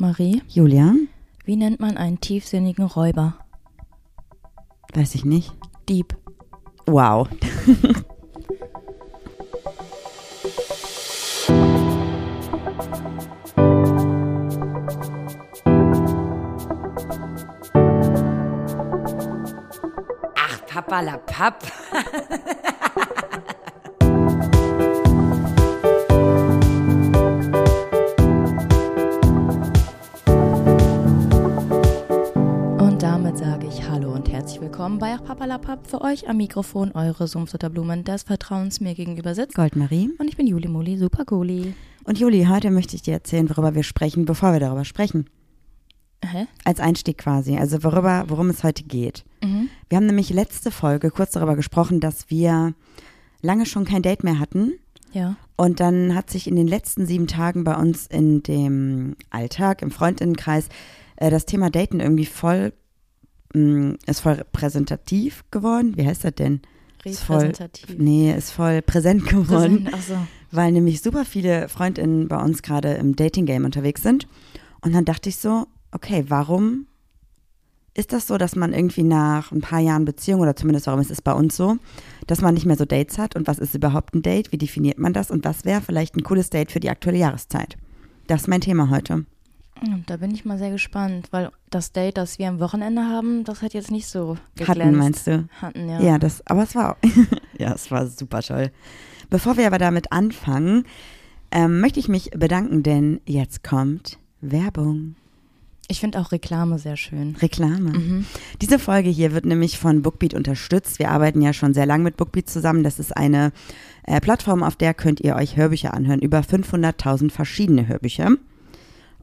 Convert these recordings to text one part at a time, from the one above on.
Marie, Julia? wie nennt man einen tiefsinnigen Räuber? Weiß ich nicht. Dieb. Wow. Ach, Papa la Papp. willkommen bei Papalapap für euch am Mikrofon eure Sumpfsutterblumen des Vertrauens mir gegenüber sitzt. Goldmarie. Und ich bin Juli Muli, super Guli. Und Juli, heute möchte ich dir erzählen, worüber wir sprechen, bevor wir darüber sprechen. Hä? Als Einstieg quasi, also worüber, worum es heute geht. Mhm. Wir haben nämlich letzte Folge kurz darüber gesprochen, dass wir lange schon kein Date mehr hatten. Ja. Und dann hat sich in den letzten sieben Tagen bei uns in dem Alltag, im Freundinnenkreis, äh, das Thema Daten irgendwie voll, mh, ist voll präsentativ geworden. Wie heißt das denn? Ist voll, Repräsentativ. nee, ist voll präsent geworden, Präsent, Achso. weil nämlich super viele Freundinnen bei uns gerade im Dating-Game unterwegs sind. Und dann dachte ich so, okay, warum ist das so, dass man irgendwie nach ein paar Jahren Beziehung oder zumindest warum ist es bei uns so, dass man nicht mehr so Dates hat und was ist überhaupt ein Date, wie definiert man das und was wäre vielleicht ein cooles Date für die aktuelle Jahreszeit? Das ist mein Thema heute. Da bin ich mal sehr gespannt, weil das Date, das wir am Wochenende haben, das hat jetzt nicht so geglänzt. Hatten, meinst du? Hatten, ja. Ja, das, aber es war, ja, es war super toll. Bevor wir aber damit anfangen, ähm, möchte ich mich bedanken, denn jetzt kommt Werbung. Ich finde auch Reklame sehr schön. Reklame. Mhm. Diese Folge hier wird nämlich von Bookbeat unterstützt. Wir arbeiten ja schon sehr lange mit Bookbeat zusammen. Das ist eine äh, Plattform, auf der könnt ihr euch Hörbücher anhören. Über 500.000 verschiedene Hörbücher.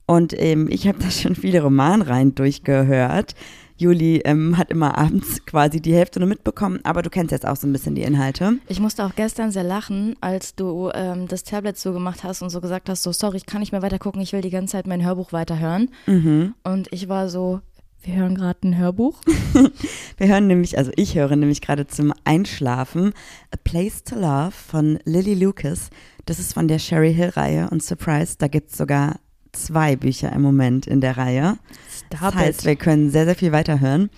Und ähm, ich habe da schon viele Romanreihen durchgehört. Juli ähm, hat immer abends quasi die Hälfte nur mitbekommen, aber du kennst jetzt auch so ein bisschen die Inhalte. Ich musste auch gestern sehr lachen, als du ähm, das Tablet so gemacht hast und so gesagt hast, so sorry, ich kann nicht mehr weiter gucken, ich will die ganze Zeit mein Hörbuch weiterhören. Mhm. Und ich war so, wir hören gerade ein Hörbuch. Wir hören nämlich, also ich höre nämlich gerade zum Einschlafen A Place to Love von Lily Lucas. Das ist von der Sherry Hill Reihe und Surprise, da gibt es sogar zwei Bücher im Moment in der Reihe. Stop Das heißt, it. wir können sehr, sehr viel weiterhören.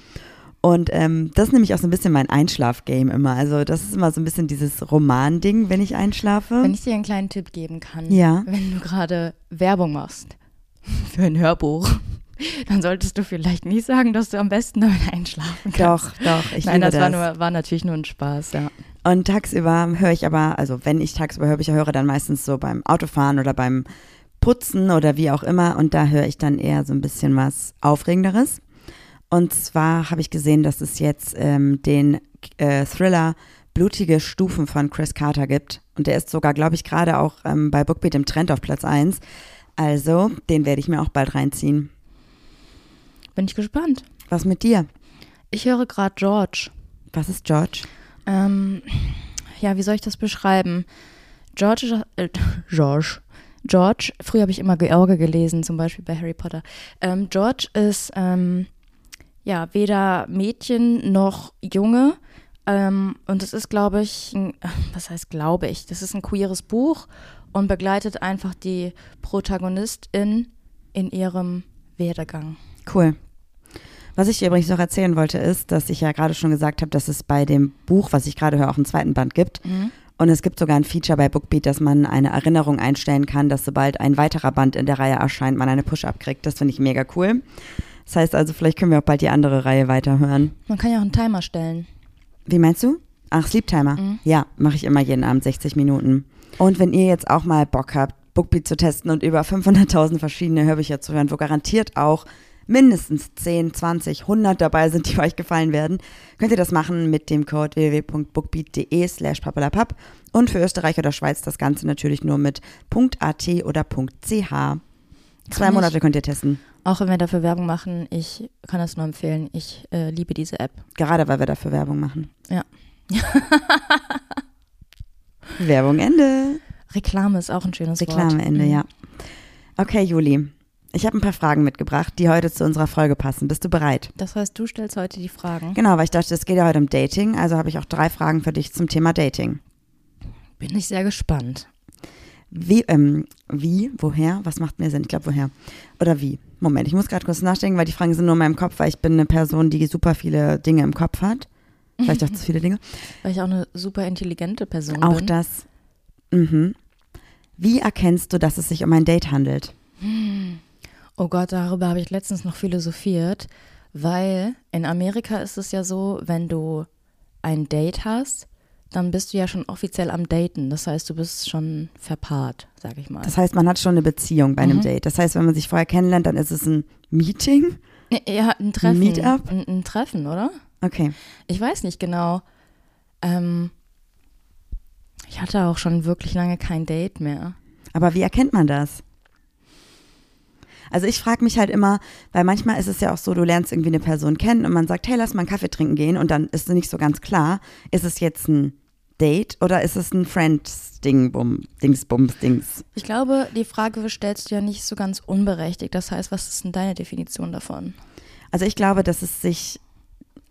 Und ähm, das ist nämlich auch so ein bisschen mein Einschlafgame immer. Also das ist immer so ein bisschen dieses Roman-Ding, wenn ich einschlafe. Wenn ich dir einen kleinen Tipp geben kann, Ja. wenn du gerade Werbung machst für ein Hörbuch, dann solltest du vielleicht nicht sagen, dass du am besten damit einschlafen kannst. doch, doch, ich Nein, liebe das, War, das. nur, war natürlich nur ein Spaß, ja. Und tagsüber höre ich aber, also wenn ich tagsüber Hörbücher höre, dann meistens so beim Autofahren oder beim Putzen oder wie auch immer. Und da höre ich dann eher so ein bisschen was Aufregenderes. Und zwar habe ich gesehen, dass es jetzt ähm, den äh, Thriller Blutige Stufen von Chris Carter gibt. Und der ist sogar, glaube ich, gerade auch ähm, bei Bookbeat im Trend auf Platz 1. Also, den werde ich mir auch bald reinziehen. Bin ich gespannt. Was mit dir? Ich höre gerade George. Was ist George? Ähm, ja, wie soll ich das beschreiben? George, äh, George, George, früher habe ich immer George gelesen, zum Beispiel bei Harry Potter. Ähm, George ist ähm, ja weder Mädchen noch Junge. Ähm, und es ist, glaube ich, ein, was heißt glaube ich? Das ist ein queeres Buch und begleitet einfach die Protagonistin in ihrem Werdegang. Cool. Was ich dir übrigens noch erzählen wollte, ist, dass ich ja gerade schon gesagt habe, dass es bei dem Buch, was ich gerade höre, auch einen zweiten Band gibt. Und es gibt sogar ein Feature bei Bookbeat, dass man eine Erinnerung einstellen kann, dass sobald ein weiterer Band in der Reihe erscheint, man eine Push-Up kriegt. Das finde ich mega cool. Das heißt also, vielleicht können wir auch bald die andere Reihe weiterhören. Man kann ja auch einen Timer stellen. Wie meinst du? Ach, Sleep Timer. Ja, mache ich immer jeden Abend 60 Minuten. Und wenn ihr jetzt auch mal Bock habt, Bookbeat zu testen und über 500.000 verschiedene Hörbücher zu hören, wo garantiert auch mindestens 10, 20, 100 dabei sind, die euch gefallen werden, könnt ihr das machen mit dem Code www.bookbeat.de slash papalapap und für Österreich oder Schweiz das Ganze natürlich nur mit .at oder .ch. Zwei Monate könnt ihr testen, Auch wenn wir dafür Werbung machen, ich kann es nur empfehlen. Ich äh, liebe diese App. gerade weil wir dafür Werbung machen. Ja. Werbung Ende. Reklame ist auch ein schönes Wort. Reklameende, Mhm. ja. Okay, Juli. Ich habe ein paar Fragen mitgebracht, die heute zu unserer Folge passen. Bist du bereit? Das heißt, du stellst heute die Fragen. Genau, weil ich dachte, es geht ja heute um Dating, also habe ich auch drei Fragen für dich zum Thema Dating. Bin ich sehr gespannt. Wie, ähm, wie, woher? Was macht mehr Sinn? Ich glaube, woher? Oder wie? Moment, ich muss gerade kurz nachdenken, weil die Fragen sind nur in meinem Kopf, weil ich bin eine Person, die super viele Dinge im Kopf hat. Vielleicht auch zu viele Dinge. Weil ich auch eine super intelligente Person Auch bin. das. Mhm. Wie erkennst du, dass es sich um ein Date handelt? Oh Gott, darüber habe ich letztens noch philosophiert, weil in Amerika ist es ja so, wenn du ein Date hast, dann bist du ja schon offiziell am Daten. Das heißt, du bist schon verpaart, sag ich mal. Das heißt, man hat schon eine Beziehung bei einem Mhm. Date. Das heißt, wenn man sich vorher kennenlernt, dann ist es ein Meeting. ja, ein Treffen. Meetup? Ein, ein Treffen, oder? Okay. Ich weiß nicht genau. Ähm, ich hatte auch schon wirklich lange kein Date mehr. Aber wie erkennt man das? Also ich frage mich halt immer, weil manchmal ist es ja auch so, du lernst irgendwie eine Person kennen und man sagt, hey, lass mal einen Kaffee trinken gehen und dann ist es nicht so ganz klar, ist es jetzt ein Date oder ist es ein Friends-Ding, Bum, Dings, Bums, Dings? Ich glaube, die Frage stellst du ja nicht so ganz unberechtigt. Das heißt, was ist denn deine Definition davon? Also ich glaube, dass es sich,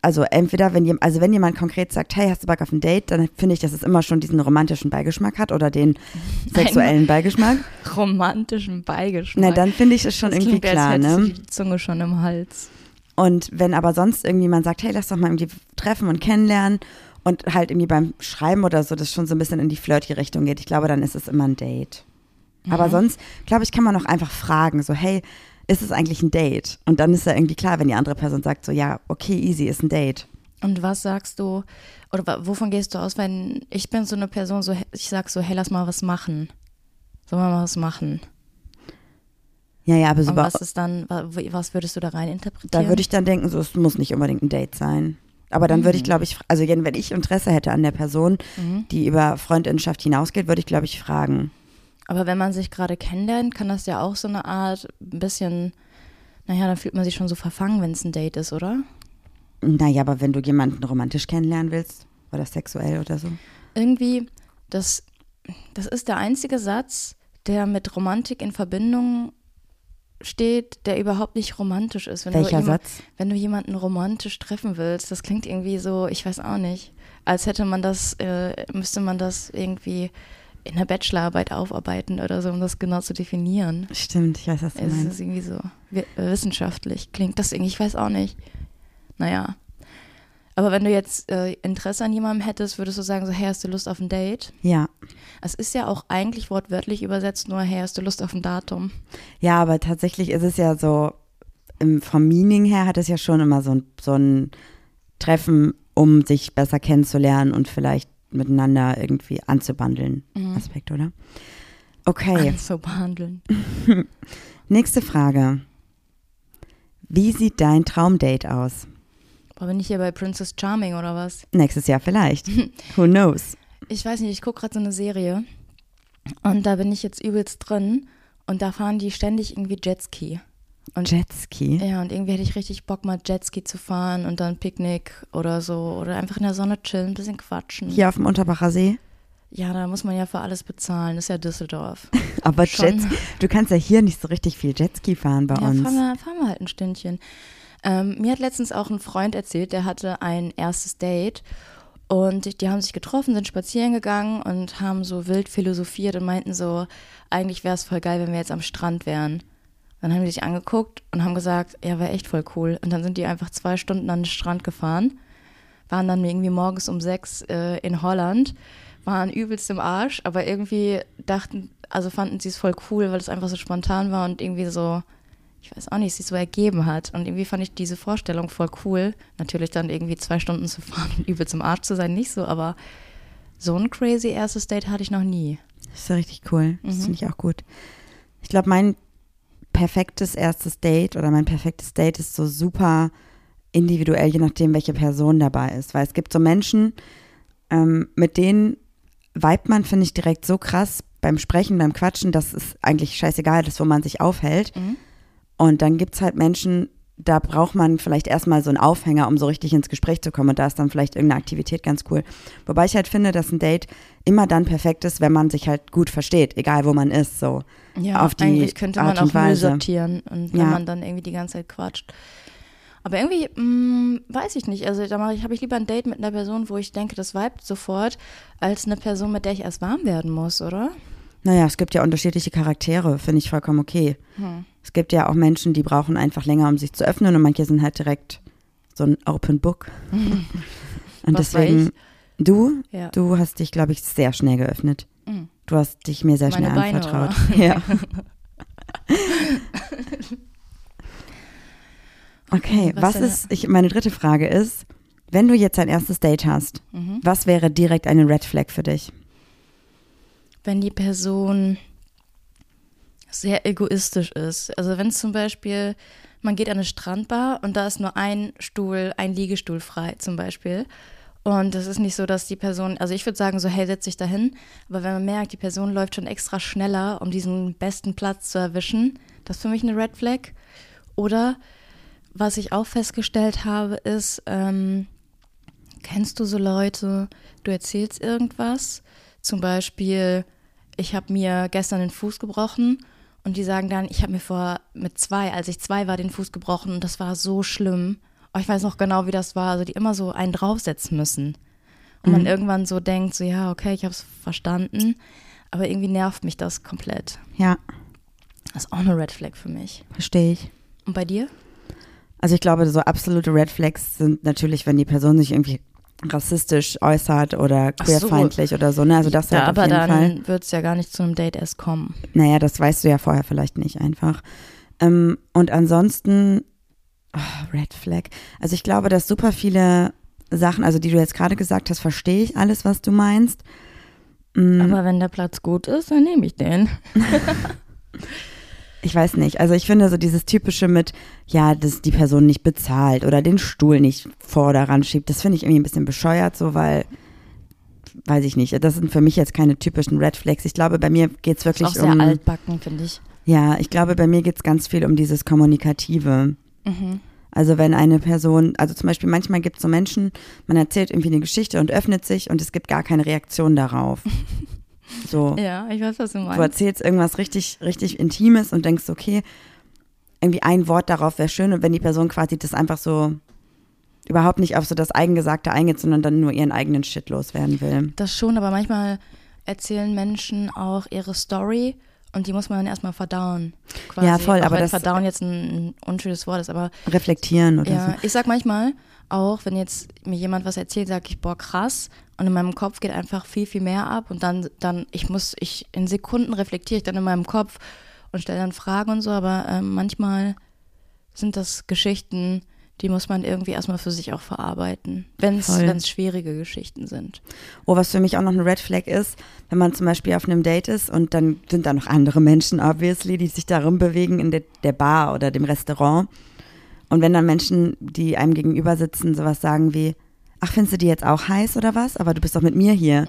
also entweder, wenn jemand, also wenn jemand konkret sagt, hey, hast du Bock auf ein Date, dann finde ich, dass es immer schon diesen romantischen Beigeschmack hat oder den sexuellen Beigeschmack. Romantischen Beigeschmack. Na, dann finde ich es schon Das irgendwie klingt, als klar, hättest ne? die Zunge schon im Hals. Und wenn aber sonst irgendjemand sagt, hey, lass doch mal irgendwie treffen und kennenlernen und halt irgendwie beim Schreiben oder so, das schon so ein bisschen in die flirty Richtung geht, ich glaube, dann ist es immer ein Date. Aber sonst, glaube ich, kann man auch einfach fragen, so, hey, ist es eigentlich ein Date? Und dann ist ja irgendwie klar, wenn die andere Person sagt, so, ja, okay, easy, ist ein Date. Und was sagst du, oder wovon gehst du aus, wenn ich bin so eine Person, so ich sag so, hey, lass mal was machen. Sollen wir mal was machen? Ja, ja, aber so, was ist dann, was würdest du da rein interpretieren? da würde ich dann denken, so, es muss nicht unbedingt ein Date sein. Aber dann würde ich, glaube ich, also wenn ich Interesse hätte an der Person, Mhm. die über Freundinnenschaft hinausgeht, würde ich, glaube ich, fragen. Aber wenn man sich gerade kennenlernt, kann das ja auch so eine Art, ein bisschen, naja, dann fühlt man sich schon so verfangen, wenn es ein Date ist, oder? Naja, aber wenn du jemanden romantisch kennenlernen willst oder sexuell oder so. Irgendwie, das, das ist der einzige Satz, der mit Romantik in Verbindung steht, der überhaupt nicht romantisch ist. Wenn du Welcher jemand- Satz? Wenn du jemanden romantisch treffen willst, das klingt irgendwie so, ich weiß auch nicht, als hätte man das, äh, müsste man das irgendwie in der Bachelorarbeit aufarbeiten oder so, um das genau zu definieren. Stimmt, ich weiß, was du Es meinst. ist irgendwie so wi- wissenschaftlich, klingt das irgendwie, ich weiß auch nicht. Naja. Aber wenn du jetzt äh, Interesse an jemandem hättest, würdest du sagen, so, hey, hast du Lust auf ein Date? Ja. Es ist ja auch eigentlich wortwörtlich übersetzt nur, hey, hast du Lust auf ein Datum? Ja, aber tatsächlich ist es ja so, vom Meaning her hat es ja schon immer so ein, so ein Treffen, um sich besser kennenzulernen und vielleicht miteinander irgendwie anzubandeln. Aspekt, oder? Okay, So behandeln. nächste Frage. Wie sieht dein Traumdate aus? Boah, bin ich hier bei Princess Charming oder was? Nächstes Jahr vielleicht. Who knows? Ich weiß nicht, ich gucke gerade so eine Serie und da bin ich jetzt übelst drin und da fahren die ständig irgendwie Jetski. Und Jetski. Ja, und irgendwie hätte ich richtig Bock, mal Jetski zu fahren und dann Picknick oder so. Oder einfach in der Sonne chillen, ein bisschen quatschen. Hier auf dem Unterbacher See. Ja, da muss man ja für alles bezahlen. Das ist ja Düsseldorf. Aber Schon. Jets, du kannst ja hier nicht so richtig viel Jetski fahren bei ja, uns. fahren wir, fahren wir halt ein Stündchen. Ähm, mir hat letztens auch ein Freund erzählt, der hatte ein erstes Date und die haben sich getroffen, sind spazieren gegangen und haben so wild philosophiert und meinten so, eigentlich wäre es voll geil, wenn wir jetzt am Strand wären. Dann haben die sich angeguckt und haben gesagt, ja, wäre echt voll cool. Und dann sind die einfach zwei Stunden an den Strand gefahren, waren dann irgendwie morgens um sechs äh, in Holland, waren übelst im Arsch, aber irgendwie dachten, also fanden sie es voll cool, weil es einfach so spontan war und irgendwie so, ich weiß auch nicht, sich so ergeben hat. Und irgendwie fand ich diese Vorstellung voll cool. Natürlich dann irgendwie zwei Stunden zu fahren und übelst im Arsch zu sein, nicht so, aber so ein crazy erstes Date hatte ich noch nie. Das ist ja richtig cool. Das Mhm. finde ich auch gut. Ich glaube, mein perfektes erstes Date oder mein perfektes Date ist so super individuell, je nachdem, welche Person dabei ist. Weil es gibt so Menschen, ähm, mit denen vibet man, finde ich, direkt so krass beim Sprechen, beim Quatschen, dass es eigentlich scheißegal ist, wo man sich aufhält. Mhm. Und dann gibt es halt Menschen, da braucht man vielleicht erstmal so einen Aufhänger, um so richtig ins Gespräch zu kommen. Und da ist dann vielleicht irgendeine Aktivität ganz cool. Wobei ich halt finde, dass ein Date immer dann perfekt ist, wenn man sich halt gut versteht, egal wo man ist. So. Ja, Auf die eigentlich könnte man auch Müll sortieren und wenn Ja. man dann irgendwie die ganze Zeit quatscht. Aber irgendwie, mh, weiß ich nicht. Also da mache ich, habe ich lieber ein Date mit einer Person, wo ich denke, das vibet sofort, als eine Person, mit der ich erst warm werden muss, oder? Naja, es gibt ja unterschiedliche Charaktere, finde ich vollkommen okay. Hm. Es gibt ja auch Menschen, die brauchen einfach länger, um sich zu öffnen und manche sind halt direkt so ein Open Book. Und Was deswegen, du, Ja. du hast dich, glaube ich, sehr schnell geöffnet. Mhm. Du hast dich mir sehr Meine schnell Beine, anvertraut. oder? Ja. Okay, Was was, ist, ich, meine dritte Frage ist, wenn du jetzt ein erstes Date hast, Mhm. was wäre direkt eine Red Flag für dich? Wenn die Person sehr egoistisch ist. Also wenn zum Beispiel, man geht an eine Strandbar und da ist nur ein Stuhl, ein Liegestuhl frei zum Beispiel. Und es ist nicht so, dass die Person, also ich würde sagen so, hey, setz dich dahin. Aber wenn man merkt, die Person läuft schon extra schneller, um diesen besten Platz zu erwischen, das ist für mich eine Red Flag. Oder was ich auch festgestellt habe, ist, ähm, kennst du so Leute, du erzählst irgendwas, zum Beispiel, ich habe mir gestern den Fuß gebrochen und die sagen dann, ich habe mir vor mit zwei, als ich zwei war, den Fuß gebrochen und das war so schlimm. Oh, ich weiß noch genau, wie das war. Also die immer so einen draufsetzen müssen. Und man irgendwann so denkt, so ja, okay, ich habe es verstanden, aber irgendwie nervt mich das komplett. Ja, Das ist auch eine Red Flag für mich. verstehe ich. Und bei dir? Also ich glaube, so absolute Red Flags sind natürlich, wenn die Person sich irgendwie rassistisch äußert oder Ach so. queerfeindlich oder so. Ne? Also das ja, halt aber auf jeden Fall. dann wird es ja gar nicht zu einem Date erst kommen. Naja, das weißt du ja vorher vielleicht nicht einfach. Ähm, und ansonsten, oh, Red Flag. Also ich glaube, dass super viele Sachen, also die du jetzt gerade gesagt hast, verstehe ich alles, was du meinst. Mm, Aber wenn der Platz gut ist, dann nehme ich den. ich weiß nicht. Also ich finde so dieses typische mit, ja, dass die Person nicht bezahlt oder den Stuhl nicht vor oder ran schiebt, das finde ich irgendwie ein bisschen bescheuert, so weil, weiß ich nicht, das sind für mich jetzt keine typischen Red Flags. Ich glaube, bei mir geht es Ist wirklich auch sehr um, altbacken, finde ich. ja, ich glaube, bei mir geht es ganz viel um dieses Kommunikative. Mhm. Also wenn eine Person, also zum Beispiel manchmal gibt es so Menschen, man erzählt irgendwie eine Geschichte und öffnet sich und es gibt gar keine Reaktion darauf. So, Ja, ich weiß, was du du meinst. erzählst irgendwas richtig, richtig Intimes und denkst, okay, irgendwie ein Wort darauf wäre schön und wenn die Person quasi das einfach so überhaupt nicht auf so das Eigengesagte eingeht, sondern dann nur ihren eigenen Shit loswerden will. Das schon, aber manchmal erzählen Menschen auch ihre Story und die muss man dann erstmal verdauen. Quasi. Ja, voll, auch aber das- verdauen jetzt ein, ein unschönes Wort ist, aber Reflektieren oder ja, so. ich sag manchmal auch, wenn jetzt mir jemand was erzählt, sage ich, boah, krass. Und in meinem Kopf geht einfach viel, viel mehr ab. Und dann, dann, ich muss, ich, in Sekunden reflektiere ich dann in meinem Kopf und stelle dann Fragen und so, aber ähm, manchmal sind das Geschichten, die muss man irgendwie erstmal für sich auch verarbeiten, wenn es schwierige Geschichten sind. Oh, was für mich auch noch eine Red Flag ist, wenn man zum Beispiel auf einem Date ist und dann sind da noch andere Menschen, obviously, die sich darum bewegen in der, der Bar oder dem Restaurant. Und wenn dann Menschen, die einem gegenüber sitzen, sowas sagen wie, ach, findest du die jetzt auch heiß oder was? Aber du bist doch mit mir hier.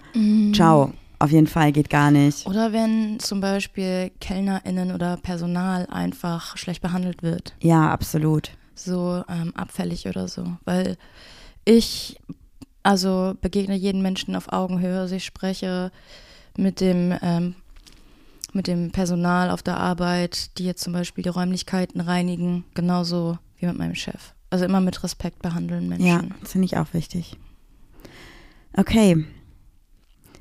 Ciao. Auf jeden Fall, geht gar nicht. Oder wenn zum Beispiel KellnerInnen oder Personal einfach schlecht behandelt wird. Ja, absolut. So ähm, abfällig oder so. Weil ich, also begegne jeden Menschen auf Augenhöhe. Also ich spreche mit dem, ähm, mit dem Personal auf der Arbeit, die jetzt zum Beispiel die Räumlichkeiten reinigen, genauso wie mit meinem Chef. Also immer mit Respekt behandeln Menschen. Ja, finde ich auch wichtig. Okay.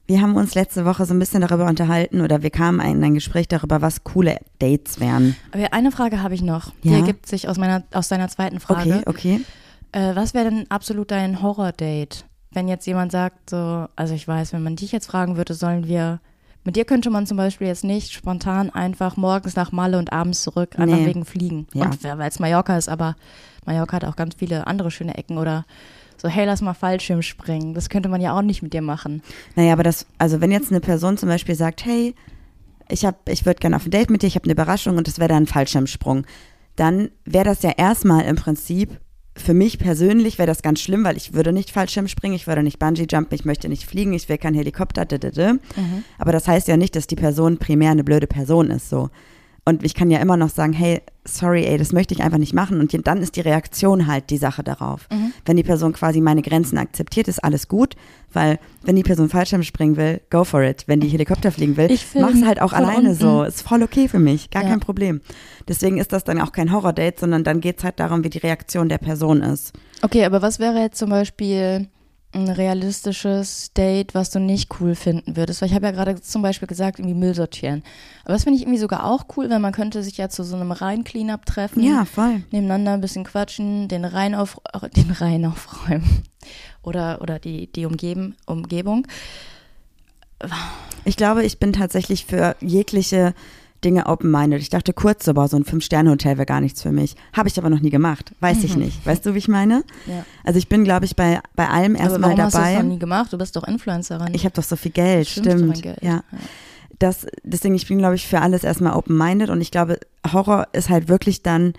Wir haben uns letzte Woche so ein bisschen darüber unterhalten oder wir kamen in ein Gespräch darüber, was coole Dates wären. Aber eine Frage habe ich noch. Die Ja? ergibt sich aus meiner, aus deiner zweiten Frage. Okay, okay. Äh, was wäre denn absolut dein Horror-Date? Wenn jetzt jemand sagt, so, also ich weiß, wenn man dich jetzt fragen würde, sollen wir, mit dir könnte man zum Beispiel jetzt nicht spontan einfach morgens nach Malle und abends zurück, einfach Nee. wegen Fliegen. Ja. Und weil es Mallorca ist, aber Mallorca hat auch ganz viele andere schöne Ecken oder so, hey, lass mal Fallschirm springen. Das könnte man ja auch nicht mit dir machen. Naja, aber das, also wenn jetzt eine Person zum Beispiel sagt, hey, ich hab, ich würde gerne auf ein Date mit dir, ich habe eine Überraschung und das wäre dann ein Fallschirmsprung, dann wäre das ja erstmal im Prinzip, für mich persönlich wäre das ganz schlimm, weil ich würde nicht Fallschirm springen, ich würde nicht Bungee jumpen, ich möchte nicht fliegen, ich will kein Helikopter, d -d -d. aber das heißt ja nicht, dass die Person primär eine blöde Person ist, so. Und ich kann ja immer noch sagen, hey, sorry, ey, das möchte ich einfach nicht machen. Und dann ist die Reaktion halt die Sache darauf. Wenn die Person quasi meine Grenzen akzeptiert, ist alles gut, weil wenn die Person Fallschirm springen will, go for it. Wenn die Helikopter fliegen will, mach's halt auch alleine unten. so. Ist voll okay für mich, gar Ja. kein Problem. Deswegen ist das dann auch kein Horror-Date, sondern dann geht's halt darum, wie die Reaktion der Person ist. Okay, aber was wäre jetzt zum Beispiel, ein realistisches Date, was du nicht cool finden würdest. Weil ich habe ja gerade zum Beispiel gesagt, irgendwie Müll sortieren. Aber das finde ich irgendwie sogar auch cool, weil man könnte sich ja zu so einem Rhein-Cleanup treffen. Ja, voll. Nebeneinander ein bisschen quatschen, den Rhein, auf, den Rhein aufräumen. Oder, oder die, die Umgeben, Umgebung. Ich glaube, ich bin tatsächlich für jegliche Dinge open-minded. Ich dachte kurz so, boah, so ein Fünf-Sterne-Hotel wäre gar nichts für mich. Habe ich aber noch nie gemacht. Weiß ich nicht. Weißt du, wie ich meine? Ja. Also ich bin, glaube ich, bei, bei allem erstmal warum hast du das dabei. noch nie gemacht? Du bist doch Influencerin. Ich habe doch so viel Geld, Stimmt, stimmt. Geld. Ja. Das, deswegen, ich bin, glaube ich, für alles erstmal open-minded und ich glaube, Horror ist halt wirklich dann,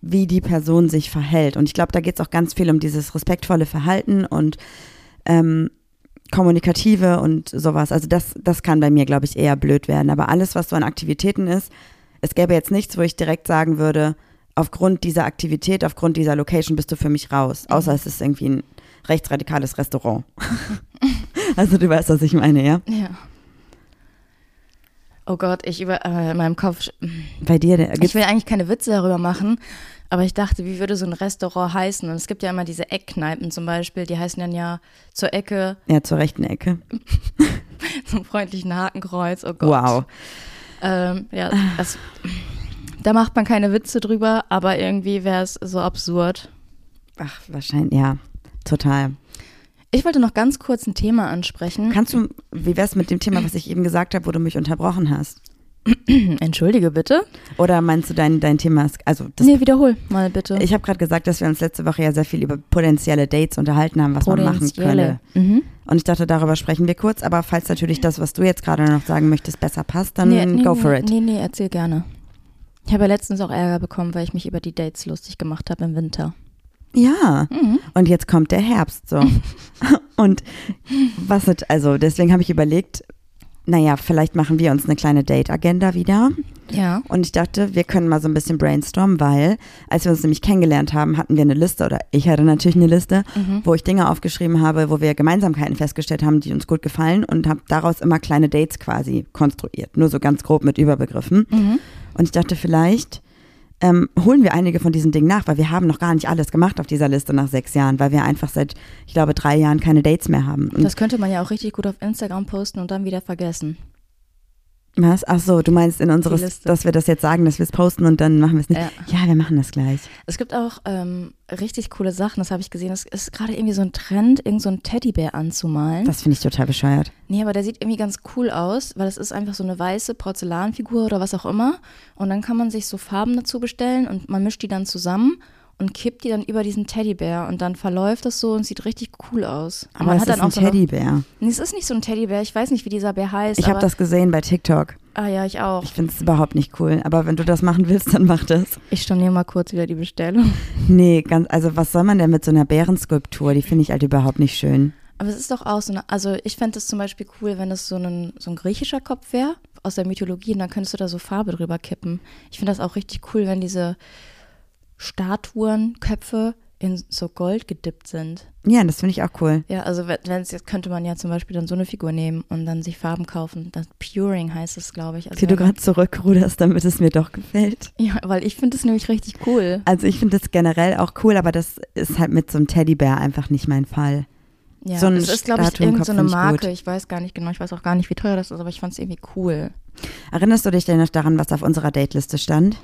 wie die Person sich verhält. Und ich glaube, da geht es auch ganz viel um dieses respektvolle Verhalten und ähm, kommunikative und sowas. Also das, das kann bei mir, glaube ich, eher blöd werden. Aber alles, was so an Aktivitäten ist, es gäbe jetzt nichts, wo ich direkt sagen würde, aufgrund dieser Aktivität, aufgrund dieser Location bist du für mich raus. Außer es ist irgendwie ein rechtsradikales Restaurant. also du weißt, was ich meine, ja? Ja. Oh Gott, ich über äh, in meinem Kopf. Bei dir, der, Ich will eigentlich keine Witze darüber machen, aber ich dachte, wie würde so ein Restaurant heißen? Und es gibt ja immer diese Eckkneipen zum Beispiel, die heißen dann ja zur Ecke ja, zur rechten Ecke. zum freundlichen Hakenkreuz. Oh Gott. Wow. Ähm, ja, das, da macht man keine Witze drüber, aber irgendwie wäre es so absurd. Ach, wahrscheinlich, ja, total. Ich wollte noch ganz kurz ein Thema ansprechen. Kannst du, wie wär's mit dem Thema, was ich eben gesagt habe, wo du mich unterbrochen hast? Entschuldige bitte. Oder meinst du dein, dein Thema ist, also das, nee, wiederhol mal bitte. ich habe gerade gesagt, dass wir uns letzte Woche ja sehr viel über potenzielle Dates unterhalten haben, was man machen könne. Mhm. Und ich dachte, darüber sprechen wir kurz, aber falls natürlich das, was du jetzt gerade noch sagen möchtest, besser passt, dann Nee, nee, go for it. Nee, nee, erzähl gerne. Ich habe ja letztens auch Ärger bekommen, weil ich mich über die Dates lustig gemacht habe im Winter. Ja, Mhm. und jetzt kommt der Herbst so. und was, ist- also deswegen habe ich überlegt, naja, vielleicht machen wir uns eine kleine Date-Agenda wieder. Ja. Und ich dachte, wir können mal so ein bisschen brainstormen, weil als wir uns nämlich kennengelernt haben, hatten wir eine Liste oder ich hatte natürlich eine Liste, Mhm. wo ich Dinge aufgeschrieben habe, wo wir Gemeinsamkeiten festgestellt haben, die uns gut gefallen und habe daraus immer kleine Dates quasi konstruiert. Nur so ganz grob mit Überbegriffen. Mhm. Und ich dachte, vielleicht ähm, holen wir einige von diesen Dingen nach, weil wir haben noch gar nicht alles gemacht auf dieser Liste nach sechs Jahren, weil wir einfach seit, ich glaube, drei Jahren keine Dates mehr haben. Und Das könnte man ja auch richtig gut auf Instagram posten und dann wieder vergessen. Was? Ach so, du meinst in unseres, dass wir das jetzt sagen, dass wir es posten und dann machen wir es nicht. Ja. Ja, wir machen das gleich. Es gibt auch ähm, richtig coole Sachen, das habe ich gesehen. Es ist gerade irgendwie so ein Trend, irgend so einen Teddybär anzumalen. Das finde ich total bescheuert. Nee, aber der sieht irgendwie ganz cool aus, weil es ist einfach so eine weiße Porzellanfigur oder was auch immer. Und dann kann man sich so Farben dazu bestellen und man mischt die dann zusammen und kippt die dann über diesen Teddybär und dann verläuft das so und sieht richtig cool aus. Aber man es hat ist dann ein auch so Teddybär. Nee, es ist nicht so ein Teddybär. Ich weiß nicht, wie dieser Bär heißt. Ich habe das gesehen bei TikTok. Ah ja, ich auch. Ich finde es überhaupt nicht cool. Aber wenn du das machen willst, dann mach das. Ich storniere mal kurz wieder die Bestellung. Nee, ganz, also was soll man denn mit so einer Bärenskulptur? Die finde ich halt überhaupt nicht schön. Aber es ist doch auch so eine, also ich fände es zum Beispiel cool, wenn es so ein, so ein griechischer Kopf wäre aus der Mythologie und dann könntest du da so Farbe drüber kippen. Ich finde das auch richtig cool, wenn diese Statuenköpfe in so Gold gedippt sind. Ja, das finde ich auch cool. Ja, also wenn es jetzt könnte man ja zum Beispiel dann so eine Figur nehmen und dann sich Farben kaufen. Das Puring heißt es, glaube ich. Also Wie du gerade zurückruderst, damit es mir doch gefällt. Ja, weil ich finde es nämlich richtig cool. Also ich finde das generell auch cool, aber das ist halt mit so einem Teddybär einfach nicht mein Fall. Ja, So es ist, glaube ich, irgendeine so eine find ich. Marke. Ich weiß gar nicht genau. Ich weiß auch gar nicht, wie teuer das ist, aber ich fand es irgendwie cool. Erinnerst du dich denn noch daran, was auf unserer Dateliste stand?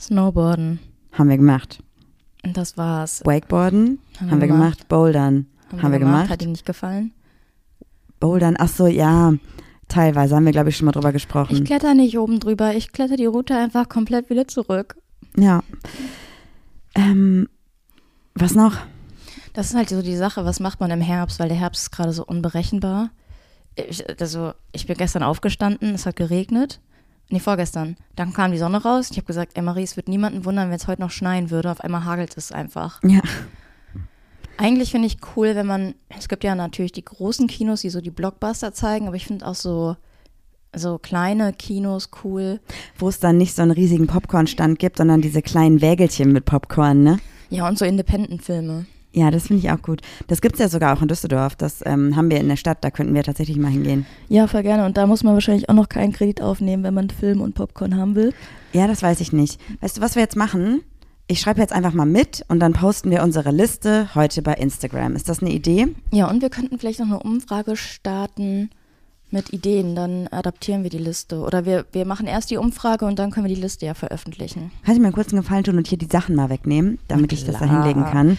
Snowboarden. Haben wir gemacht. Und das war's. Wakeboarden? Haben Haben wir gemacht. Bouldern? Haben wir gemacht. Hat dir nicht gefallen? Bouldern? Ach so, ja. Teilweise haben wir, glaube ich, schon mal drüber gesprochen. Ich kletter nicht oben drüber. Ich kletter die Route einfach komplett wieder zurück. Ja. Ähm, was noch? Das ist halt so die Sache, was macht man im Herbst, weil der Herbst ist gerade so unberechenbar. Ich, also, ich bin gestern aufgestanden, es hat geregnet. Nee, vorgestern. Dann kam die Sonne raus. Ich habe gesagt, ey Marie, es wird niemanden wundern, wenn es heute noch schneien würde. Auf einmal hagelt es einfach. Ja. Eigentlich finde ich cool, wenn man, es gibt ja natürlich die großen Kinos, die so die Blockbuster zeigen, aber ich finde auch so, so kleine Kinos cool. Wo es dann nicht so einen riesigen Popcornstand gibt, sondern diese kleinen Wägelchen mit Popcorn, ne? Ja, und so Independent-Filme. Ja, das finde ich auch gut. Das gibt es ja sogar auch in Düsseldorf. Das ähm, haben wir in der Stadt. Da könnten wir tatsächlich mal hingehen. Ja, voll gerne. Und da muss man wahrscheinlich auch noch keinen Kredit aufnehmen, wenn man Film und Popcorn haben will. Ja, das weiß ich nicht. Weißt du, was wir jetzt machen? ich schreibe jetzt einfach mal mit und dann posten wir unsere Liste heute bei Instagram. Ist das eine Idee? Ja, und wir könnten vielleicht noch eine Umfrage starten mit Ideen. Dann adaptieren wir die Liste. Oder wir, wir machen erst die Umfrage und dann können wir die Liste ja veröffentlichen. Kannst du mir einen kurzen Gefallen tun und hier die Sachen mal wegnehmen, damit ich das da hinlegen kann?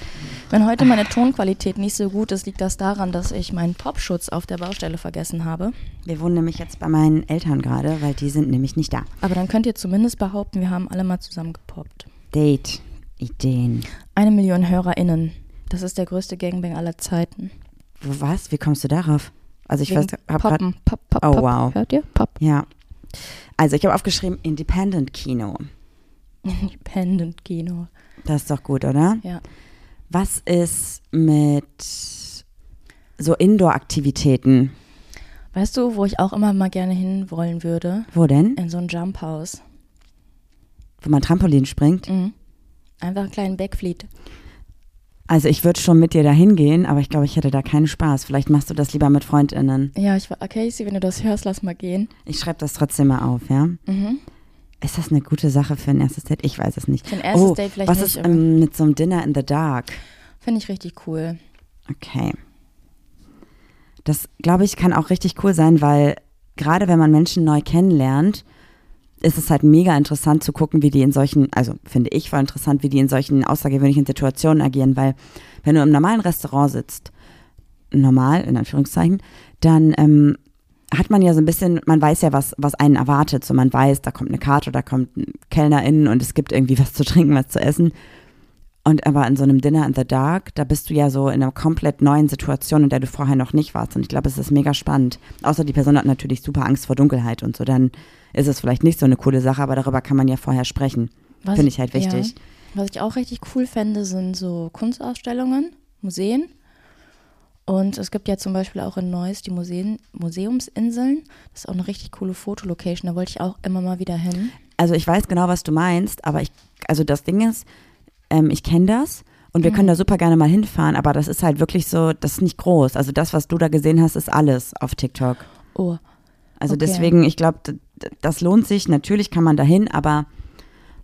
Wenn heute meine Tonqualität nicht so gut ist, liegt das daran, dass ich meinen Popschutz auf der Baustelle vergessen habe. Wir wohnen nämlich jetzt bei meinen Eltern gerade, weil die sind nämlich nicht da. Aber dann könnt ihr zumindest behaupten, wir haben alle mal zusammen gepoppt. Date, Ideen. Eine Million HörerInnen. Das ist der größte Gangbang aller Zeiten. Was? Wie kommst du darauf? Also ich weiß, hab grad, Poppen. Pop, pop, Oh, pop. wow. Hört ihr? Pop. ja. Also ich habe aufgeschrieben Independent Kino. Independent Kino. Das ist doch gut, oder? Ja. Was ist mit so Indoor-Aktivitäten? Weißt du, wo ich auch immer mal gerne hin wollen würde? Wo denn? In so ein Jump House. Wo man Trampolin springt? Mhm. Einfach einen kleinen Backfleet. Also ich würde schon mit dir dahin gehen, aber ich glaube, ich hätte da keinen Spaß. Vielleicht machst du das lieber mit FreundInnen. Ja, ich war, Casey, wenn du das hörst, lass mal gehen. Ich schreibe das trotzdem mal auf, ja? Mhm. Ist das eine gute Sache für ein erstes Date? Ich weiß es nicht. Für ein erstes oh, Date vielleicht was nicht, ist aber- ähm, mit so einem Dinner in the Dark? Finde ich richtig cool. Okay. Das, glaube ich, kann auch richtig cool sein, weil gerade wenn man Menschen neu kennenlernt, ist es halt mega interessant zu gucken, wie die in solchen, also finde ich voll interessant, wie die in solchen außergewöhnlichen Situationen agieren, weil wenn du im normalen Restaurant sitzt, normal, in Anführungszeichen, dann ähm, hat man ja so ein bisschen, man weiß ja, was, was einen erwartet. So man weiß, da kommt eine Karte da kommt ein Kellnerin und es gibt irgendwie was zu trinken, was zu essen. Und aber in so einem Dinner in the Dark, da bist du ja so in einer komplett neuen Situation, in der du vorher noch nicht warst. Und ich glaube, es ist mega spannend. Außer die Person hat natürlich super Angst vor Dunkelheit und so, dann ist es vielleicht nicht so eine coole Sache, aber darüber kann man ja vorher sprechen. Finde ich halt wichtig. Ja. Was ich auch richtig cool fände, sind so Kunstausstellungen, Museen. Und es gibt ja zum Beispiel auch in Neuss die Museen, Museumsinseln. Das ist auch eine richtig coole Fotolocation. Da wollte ich auch immer mal wieder hin. Also ich weiß genau, was du meinst, aber ich, also das Ding ist, ähm, ich kenne das und wir Mhm. können da super gerne mal hinfahren, aber das ist halt wirklich so, das ist nicht groß. Also das, was du da gesehen hast, ist alles auf TikTok. Oh, Also Okay. deswegen, ich glaube, das lohnt sich. Natürlich kann man dahin, aber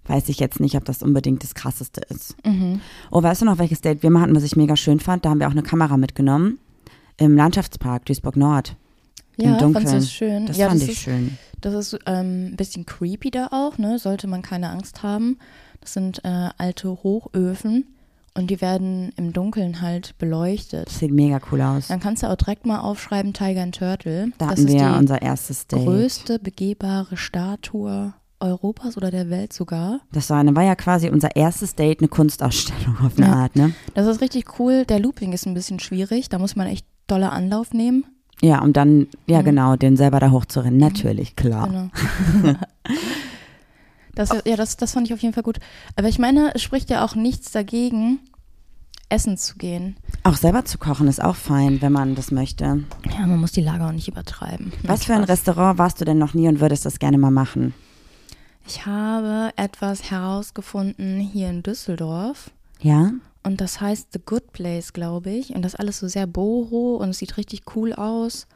weiß ich jetzt nicht, ob das unbedingt das Krasseste ist. mhm. Oh, weißt du noch, welches Date wir mal hatten, was ich mega schön fand? Da haben wir auch eine Kamera mitgenommen. Im Landschaftspark Duisburg Nord. ja, Im Dunkeln. das schön? Das ja, fand das ich ist, schön. Das ist ähm, ein bisschen creepy da auch, ne? Sollte man keine Angst haben. Das sind äh, alte Hochöfen und die werden im Dunkeln halt beleuchtet. Das sieht mega cool aus. Dann kannst du auch direkt mal aufschreiben Tiger and Turtle. Da das hatten ist wir die unser erstes Date. größte begehbare Statue Europas oder der Welt sogar. Das war, war ja quasi unser erstes Date, eine Kunstausstellung auf eine Ja. Art, ne? Das ist richtig cool. Der Looping ist ein bisschen schwierig. Da muss man echt doller Anlauf nehmen. Ja, um dann, ja Mhm. genau, den selber da hochzurennen. Natürlich, klar. Genau. das, ja, das, das fand ich auf jeden Fall gut. Aber ich meine, es spricht ja auch nichts dagegen, essen zu gehen. Auch selber zu kochen ist auch fein, wenn man das möchte. Ja, man muss die Lager auch nicht übertreiben. Was für ein. Restaurant warst du denn noch nie und würdest das gerne mal machen? Ich habe etwas herausgefunden hier in Düsseldorf. Ja? Und das heißt The Good Place, glaube ich. Und das ist alles so sehr boho und es sieht richtig cool aus.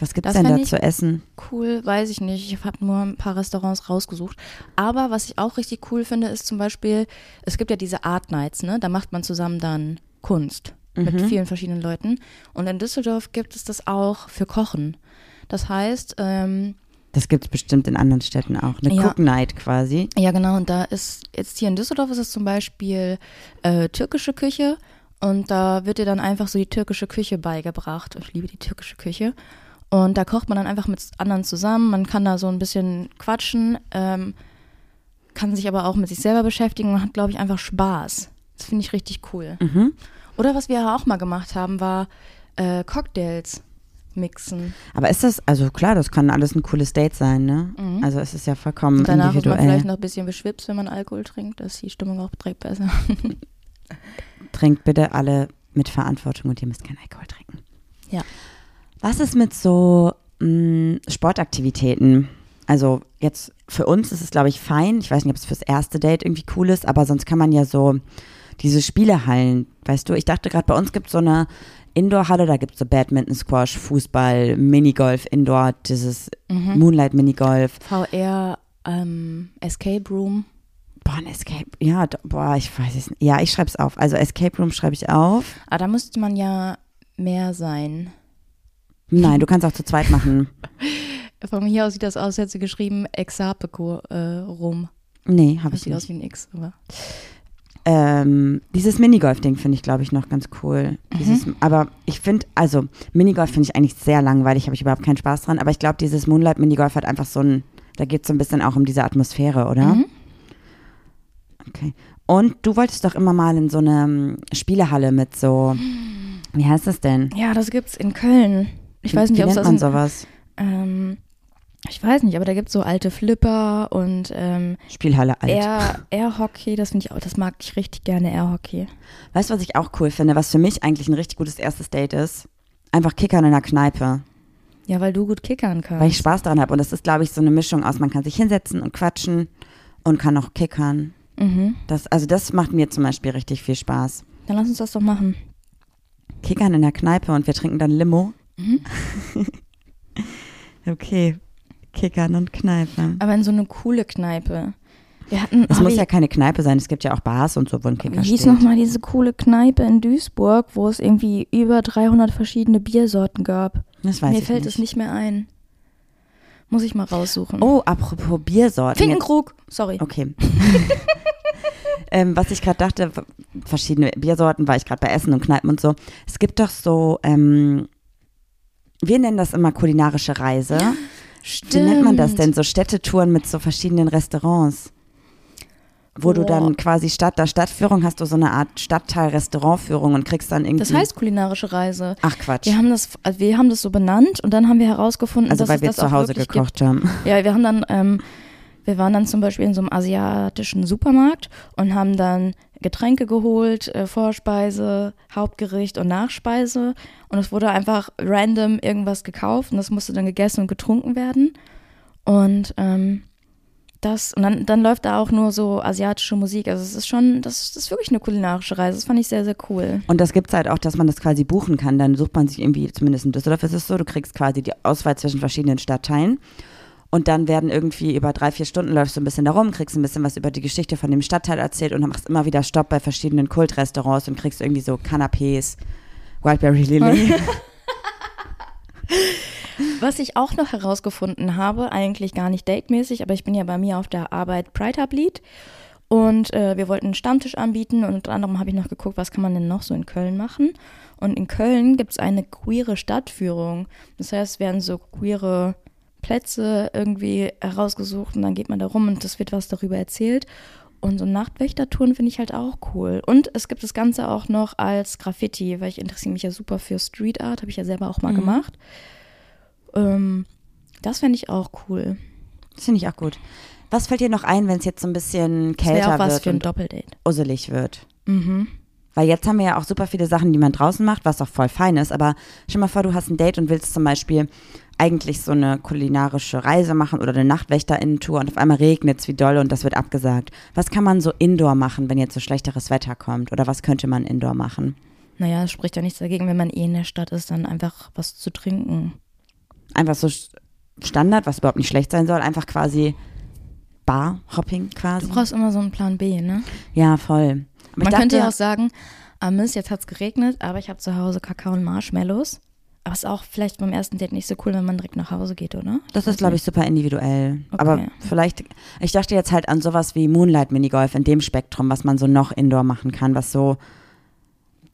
Was gibt's Das denn da zu essen? Cool, weiß ich nicht. Ich habe nur ein paar Restaurants rausgesucht. Aber was ich auch richtig cool finde, ist zum Beispiel, es gibt ja diese Art Nights, ne? Da macht man zusammen dann Kunst mit vielen verschiedenen Leuten. Und in Düsseldorf gibt es das auch für Kochen. Das heißt, ähm, Das gibt's bestimmt in anderen Städten auch. Eine Ja. Cook Night quasi. Ja, genau. Und da ist jetzt hier in Düsseldorf ist es zum Beispiel äh, türkische Küche. Und da wird dir dann einfach so die türkische Küche beigebracht. Ich liebe die türkische Küche. Und da kocht man dann einfach mit anderen zusammen. Man kann da so ein bisschen quatschen, ähm, kann sich aber auch mit sich selber beschäftigen und hat, glaube ich, einfach Spaß. Das finde ich richtig cool. Mhm. Oder was wir auch mal gemacht haben, war äh, Cocktails mixen. Aber ist das, also klar, das kann alles ein cooles Date sein, ne? Also es ist ja vollkommen Und danach ist man individuell. vielleicht noch ein bisschen beschwipst, wenn man Alkohol trinkt. Da ist die Stimmung auch direkt besser. Trinkt bitte alle mit Verantwortung und ihr müsst keinen Alkohol trinken. Ja. Was ist mit so mh, Sportaktivitäten? Also jetzt für uns ist es, glaube ich, fein. Ich weiß nicht, ob es fürs erste Date irgendwie cool ist, aber sonst kann man ja so diese Spielehallen, weißt du, ich dachte gerade, bei uns gibt es so eine Indoor-Halle, da gibt es so Badminton, Squash, Fußball, Minigolf, Indoor, dieses Mhm. Moonlight Minigolf. VR, ähm, Escape Room. Boah, ein Escape, ja, boah, ich weiß es nicht. Ja, ich schreibe es auf. Also Escape Room schreibe ich auf. Aber da müsste man ja mehr sein. Nein, du kannst auch zu zweit machen. Von hier aus sieht das aus, als hätte sie geschrieben Exapeco äh, rum. Nee, habe Das ich sieht aus nicht. wie ein X, aber. Ähm, dieses Minigolf-Ding finde ich, glaube ich, noch ganz cool. Dieses, aber ich finde, also Minigolf finde ich eigentlich sehr langweilig, habe ich überhaupt keinen Spaß dran. Aber ich glaube, dieses Moonlight-Minigolf hat einfach so ein, da geht es so ein bisschen auch um diese Atmosphäre, oder? Mhm. Okay. Und du wolltest doch immer mal in so eine ähm, Spielehalle mit so, wie heißt das denn? Ja, das gibt's in Köln. Ich weiß nicht, wie ob es nennt das man sowas? ähm, ich weiß nicht, aber da gibt's so alte Flipper und ähm, Spielhalle alt. Air, Air-Hockey, das finde ich auch, das mag ich richtig gerne, Air-Hockey. Weißt du, was ich auch cool finde, was für mich eigentlich ein richtig gutes erstes Date ist? Einfach Kickern in einer Kneipe, Ja, weil du gut kickern kannst. weil ich Spaß daran habe. Und das ist, glaube ich, so eine Mischung aus, man kann sich hinsetzen und quatschen und kann auch kickern. mhm. Das, also das macht mir zum Beispiel richtig viel Spaß. Dann lass uns das doch machen. Kickern in der Kneipe und wir trinken dann Limo. Mhm. okay, Kickern und Kneipe. Aber in so eine coole Kneipe. Wir hatten, Es oh, muss ja keine Kneipe sein, es gibt ja auch Bars und so, wo ein Kicker wie hieß steht. nochmal diese coole Kneipe in Duisburg, wo es irgendwie über 300 verschiedene Biersorten gab? Das weiß Mir ich fällt nicht. es nicht mehr ein. Muss ich mal raussuchen. Oh, apropos Biersorten. Finkenkrug, sorry. Okay. ähm, was ich gerade dachte, verschiedene Biersorten, war ich gerade bei Essen und Kneipen und so. Es gibt doch so, ähm, wir nennen das immer kulinarische Reise. Wie nennt man das denn? So Städtetouren mit so verschiedenen Restaurants. Wo du Boah. dann quasi statt der Stadtführung hast du so eine Art Stadtteil-Restaurantführung und kriegst dann irgendwie. Das heißt kulinarische Reise. Ach Quatsch. Wir haben das, also wir haben das so benannt und dann haben wir herausgefunden, also dass weil wir das zu Hause gekocht haben. Gibt. Ja, wir haben dann, ähm, wir waren dann zum Beispiel in so einem asiatischen Supermarkt und haben dann Getränke geholt, äh, Vorspeise, Hauptgericht und Nachspeise und es wurde einfach random irgendwas gekauft und das musste dann gegessen und getrunken werden und ähm, das und dann, dann läuft da auch nur so asiatische Musik. Also es ist schon, das, das ist wirklich eine kulinarische Reise. Das fand ich sehr, sehr cool. Und das gibt es halt auch, dass man das quasi buchen kann. Dann sucht man sich irgendwie, zumindest in Düsseldorf ist es so, du kriegst quasi die Auswahl zwischen verschiedenen Stadtteilen. Und dann werden irgendwie über drei, vier Stunden läufst du ein bisschen da rum, kriegst ein bisschen was über die Geschichte von dem Stadtteil erzählt und dann machst immer wieder Stopp bei verschiedenen Kultrestaurants und kriegst irgendwie so Canapés, Wildberry Lily. Was ich auch noch herausgefunden habe, eigentlich gar nicht datemäßig, aber ich bin ja bei mir auf der Arbeit Pride Hub Lead und äh, wir wollten einen Stammtisch anbieten und unter anderem habe ich noch geguckt, was kann man denn noch so in Köln machen. Und in Köln gibt es eine queere Stadtführung. Das heißt, es werden so queere Plätze irgendwie herausgesucht und dann geht man da rum und es wird was darüber erzählt. Und so Nachtwächtertouren finde ich halt auch cool. Und es gibt das Ganze auch noch als Graffiti, weil ich interessiere mich ja super für Street Art, habe ich ja selber auch mal Mhm. gemacht. Ähm, das fände ich auch cool. Das finde ich auch gut. Was fällt dir noch ein, wenn es jetzt so ein bisschen kälter auch was wird für ein und Doppeldate. usselig wird? Mhm. Weil jetzt haben wir ja auch super viele Sachen, die man draußen macht, was auch voll fein ist. Aber stell mal vor, du hast ein Date und willst zum Beispiel eigentlich so eine kulinarische Reise machen oder eine Nachtwächterinnentour und auf einmal regnet es wie doll und das wird abgesagt. Was kann man so indoor machen, wenn jetzt so schlechteres Wetter kommt? Oder was könnte man indoor machen? Naja, es spricht ja nichts dagegen, wenn man eh in der Stadt ist, dann einfach was zu trinken. Einfach so Standard, was überhaupt nicht schlecht sein soll, einfach quasi Bar-Hopping quasi. Du brauchst immer so einen Plan B, ne? Ja, voll. Aber Man könnte ja dachte- auch sagen, ah Mist, jetzt hat's geregnet, aber ich habe zu Hause Kakao und Marshmallows. Aber ist auch vielleicht beim ersten Date nicht so cool, wenn man direkt nach Hause geht, oder? Das ist, glaube ich, super individuell. Okay. Aber vielleicht, ich dachte jetzt halt an sowas wie Moonlight Minigolf in dem Spektrum, was man so noch indoor machen kann, was so,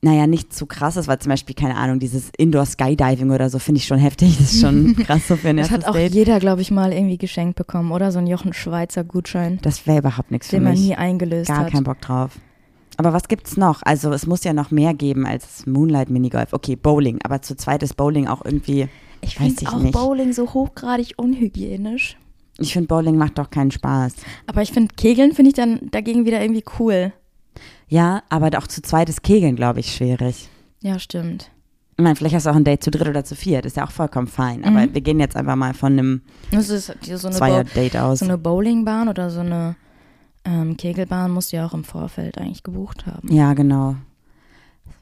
naja, nicht zu krass ist, weil zum Beispiel, keine Ahnung, dieses Indoor Skydiving oder so finde ich schon heftig. Das ist schon krass so für ein Das hat auch Date. jeder, glaube ich, mal irgendwie geschenkt bekommen, oder? So ein Jochen Schweizer Gutschein, Das wäre überhaupt nichts für den man mich. nie eingelöst Gar hat. keinen Bock drauf. Aber was gibt's noch? Also es muss ja noch mehr geben als Moonlight Minigolf. Okay, Bowling, aber zu zweit ist Bowling auch irgendwie, Ich Weiß finde auch nicht. Bowling so hochgradig unhygienisch. ich finde Bowling macht doch keinen Spaß. Aber ich finde Kegeln finde ich dann dagegen wieder irgendwie cool. Ja, aber auch zu zweit ist Kegeln, glaube ich, schwierig. Ja, stimmt. Ich meine, vielleicht hast du auch ein Date zu dritt oder zu viert, ist ja auch vollkommen fein. Aber Mhm. wir gehen jetzt einfach mal von einem Das ist so Zweier-Date aus. so eine Bowlingbahn oder so eine ähm, Kegelbahn musst du ja auch im Vorfeld eigentlich gebucht haben. Ja, genau.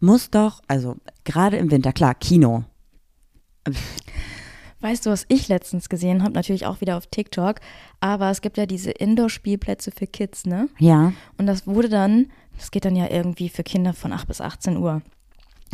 Muss doch, also gerade im Winter, klar, Kino. Weißt du, was ich letztens gesehen habe? Natürlich auch wieder auf TikTok. Aber es gibt ja diese Indoor-Spielplätze für Kids, ne? Ja. Und das wurde dann, das geht dann ja irgendwie für Kinder von 8 bis 18 Uhr.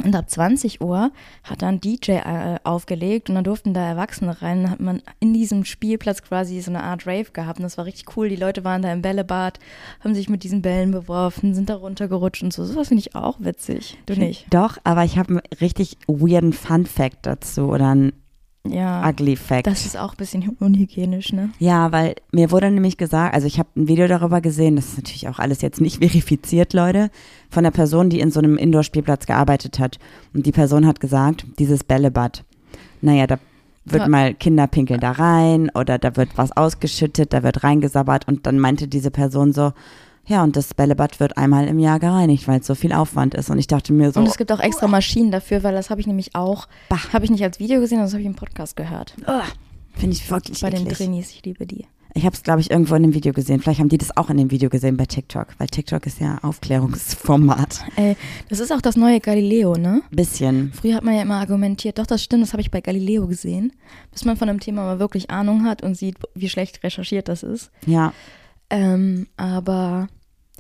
Und ab 20 Uhr hat dann DJ äh, aufgelegt und dann durften da Erwachsene rein. Dann hat man in diesem Spielplatz quasi so eine Art Rave gehabt. Und das war richtig cool. Die Leute waren da im Bällebad, haben sich mit diesen Bällen beworfen, sind da runtergerutscht und so. Sowas finde ich auch witzig. Du nicht? Doch, aber ich habe einen richtig weirden Fun Fact dazu oder einen Ja. ugly Fact. Das ist auch ein bisschen unhygienisch, ne? Ja, weil mir wurde nämlich gesagt, also ich habe ein Video darüber gesehen, das ist natürlich auch alles jetzt nicht verifiziert, Leute, von der Person, die in so einem Indoor-Spielplatz gearbeitet hat. Und die Person hat gesagt, dieses Bällebad, naja, da wird mal Kinder pinkeln da rein oder da wird was ausgeschüttet, da wird reingesabbert und dann meinte diese Person so, ja, und das Bällebad wird einmal im Jahr gereinigt, weil es so viel Aufwand ist. Und ich dachte mir so, Und es gibt auch extra Maschinen dafür, weil das habe ich nämlich auch, habe ich nicht als Video gesehen, das habe ich im Podcast gehört. finde ich wirklich Bei den eklig. Trainees, ich liebe die. Ich habe es, glaube ich, irgendwo in dem Video gesehen. Vielleicht haben die das auch in dem Video gesehen bei TikTok, weil TikTok ist ja Aufklärungsformat. Ey, das ist auch das neue Galileo, ne? Bisschen. Früher hat man ja immer argumentiert, doch, das stimmt, das habe ich bei Galileo gesehen. Bis man von einem Thema mal wirklich Ahnung hat und sieht, wie schlecht recherchiert das ist. Ja. Ähm, aber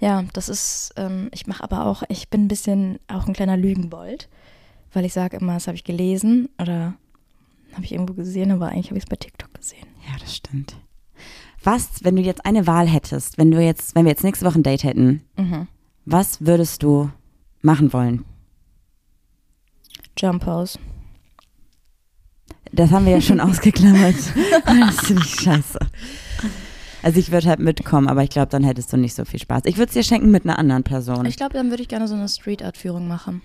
ja, das ist, ähm, ich mache aber auch, ich bin ein bisschen auch ein kleiner Lügenbold, weil ich sage immer, das habe ich gelesen oder habe ich irgendwo gesehen, aber eigentlich habe ich es bei TikTok gesehen. Ja, das stimmt. Was, wenn du jetzt eine Wahl hättest, wenn du jetzt, wenn wir jetzt nächste Woche ein Date hätten, Mhm. was würdest du machen wollen? Jump House. Das haben wir ja schon ausgeklammert. Das finde ich scheiße. Also ich würde halt mitkommen, aber ich glaube, dann hättest du nicht so viel Spaß. Ich würde es dir schenken mit einer anderen Person. Ich glaube, dann würde ich gerne so eine Street Art Führung machen.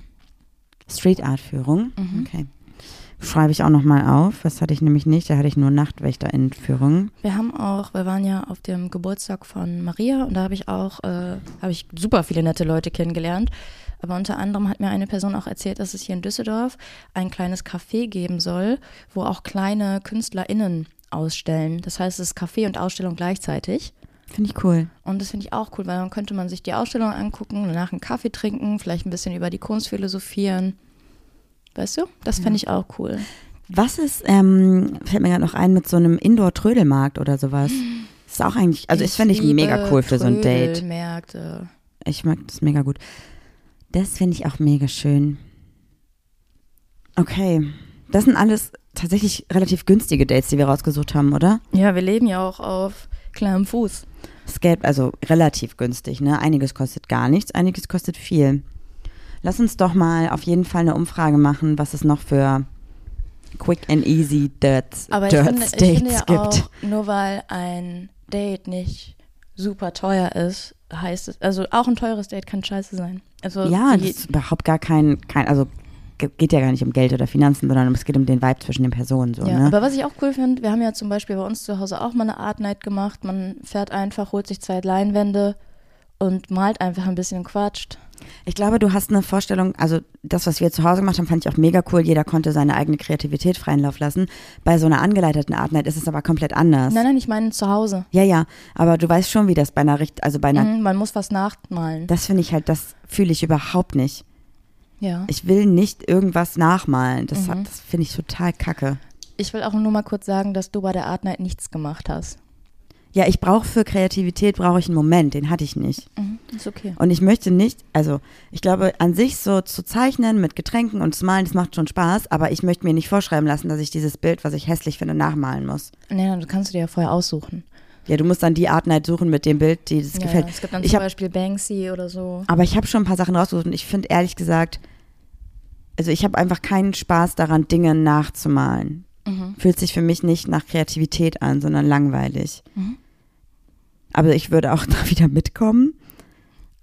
Street Art Führung. Mhm. Okay. Schreibe ich auch nochmal auf. Das hatte ich nämlich nicht. Da hatte ich nur Nachtwächter-Führung. Wir haben auch, wir waren ja auf dem Geburtstag von Maria und da habe ich auch, äh, habe ich super viele nette Leute kennengelernt. Aber unter anderem hat mir eine Person auch erzählt, dass es hier in Düsseldorf ein kleines Café geben soll, wo auch kleine KünstlerInnen ausstellen. Das heißt, es ist Café und Ausstellung gleichzeitig. Finde ich cool. Und das finde ich auch cool, weil dann könnte man sich die Ausstellung angucken, danach einen Kaffee trinken, vielleicht ein bisschen über die Kunst philosophieren. Weißt du? Das fände ich auch cool. Was ist, ähm, fällt mir gerade noch ein, mit so einem Indoor-Trödelmarkt oder sowas? Ist auch eigentlich, also ich finde ich liebe mega cool für so ein Date. Trödelmärkte. Ich mag das mega gut. Das finde ich auch mega schön. Okay. Das sind alles tatsächlich relativ günstige Dates, die wir rausgesucht haben, oder? Ja, wir leben ja auch auf kleinem Fuß. Das Geld, also relativ günstig, ne? Einiges kostet gar nichts, einiges kostet viel. Lass uns doch mal auf jeden Fall eine Umfrage machen, was es noch für quick and easy Dirts, Aber ich Dirts finde, Dates finde ja gibt. auch, nur weil ein Date nicht super teuer ist, heißt es, also auch ein teures Date kann scheiße sein. Also Ja, das ist überhaupt gar kein, kein, also ge- geht ja gar nicht um Geld oder Finanzen, sondern es geht um den Vibe zwischen den Personen so, ja, ne? aber was ich auch cool finde, wir haben ja zum Beispiel bei uns zu Hause auch mal eine Art Night gemacht. Man fährt einfach, holt sich zwei Leinwände und malt einfach ein bisschen und quatscht. Ich glaube, du hast eine Vorstellung, also das, was wir zu Hause gemacht haben, fand ich auch mega cool. Jeder konnte seine eigene Kreativität freien Lauf lassen. Bei so einer angeleiteten Art Night ist es aber komplett anders. Nein, nein, ich meine zu Hause. Ja, ja, aber du weißt schon, wie das bei einer Richt, also bei einer, Mhm, man muss was nachmalen. das finde ich halt, das fühle ich überhaupt nicht. ja. Ich will nicht irgendwas nachmalen. Das, Mhm. das finde ich total kacke. Ich will auch nur mal kurz sagen, dass du bei der Art Night nichts gemacht hast. Ja, ich brauche für Kreativität brauche ich einen Moment, den hatte ich nicht. Mhm, ist okay. Und ich möchte nicht, also ich glaube, an sich so zu zeichnen mit Getränken und zu malen, das macht schon Spaß, aber ich möchte mir nicht vorschreiben lassen, dass ich dieses Bild, was ich hässlich finde, nachmalen muss. Nee, du kannst du dir ja vorher aussuchen. Ja, du musst dann die Art Night suchen mit dem Bild, die das Ja, gefällt. Es gibt dann Ich zum hab- Beispiel Banksy oder so. Aber ich habe schon ein paar Sachen rausgesucht und ich finde ehrlich gesagt, also ich habe einfach keinen Spaß daran, Dinge nachzumalen. Mhm. Fühlt sich für mich nicht nach Kreativität an, sondern langweilig. Mhm. Aber ich würde auch da wieder mitkommen.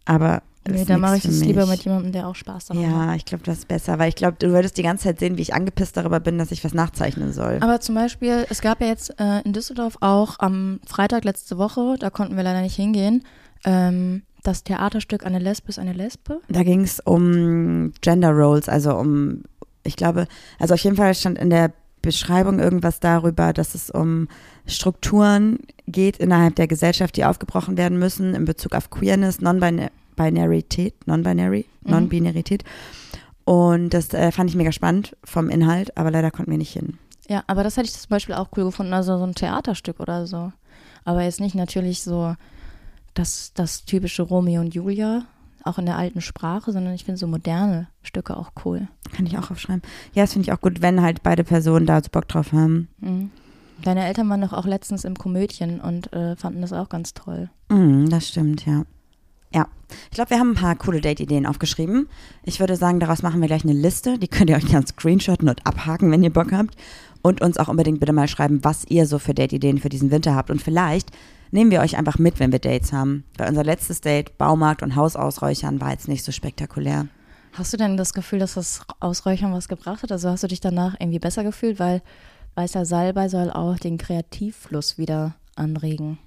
Aber Nee, dann mache ich das lieber mit jemandem, der auch Spaß daran hat. Ja, ich glaube, das ist besser, weil ich glaube, du würdest die ganze Zeit sehen, wie ich angepisst darüber bin, dass ich was nachzeichnen soll. Aber zum Beispiel, es gab ja jetzt äh, in Düsseldorf auch am Freitag letzte Woche, da konnten wir leider nicht hingehen, ähm, das Theaterstück Eine Lesbe ist eine Lesbe. Da ging es um Gender Roles, also um, ich glaube, also auf jeden Fall stand in der Beschreibung irgendwas darüber, dass es um Strukturen geht innerhalb der Gesellschaft, die aufgebrochen werden müssen in Bezug auf Queerness, Non-Binarität, Non-Binary, Mhm. Non-Binarität. Und das äh, fand ich mega spannend vom Inhalt, aber leider konnten wir nicht hin. Ja, aber das hätte ich zum Beispiel auch cool gefunden, also so ein Theaterstück oder so. Aber jetzt nicht natürlich so das, das typische Romeo und Julia, auch in der alten Sprache, sondern ich finde so moderne Stücke auch cool. Kann ich auch aufschreiben. Ja, das finde ich auch gut, wenn halt beide Personen da so Bock drauf haben. Mhm. Deine Eltern waren doch auch letztens im Komödien und äh, fanden das auch ganz toll. Mhm, das stimmt, ja. Ja, ich glaube, wir haben ein paar coole Date-Ideen aufgeschrieben. Ich würde sagen, daraus machen wir gleich eine Liste. Die könnt ihr euch dann screenshotten und abhaken, wenn ihr Bock habt. Und uns auch unbedingt bitte mal schreiben, was ihr so für Date-Ideen für diesen Winter habt. Und vielleicht nehmen wir euch einfach mit, wenn wir Dates haben. Weil unser letztes Date, Baumarkt und Haus ausräuchern, war jetzt nicht so spektakulär. Hast du denn das Gefühl, dass das Ausräuchern was gebracht hat? Also hast du dich danach irgendwie besser gefühlt, weil weißer Salbei soll auch den Kreativfluss wieder anregen.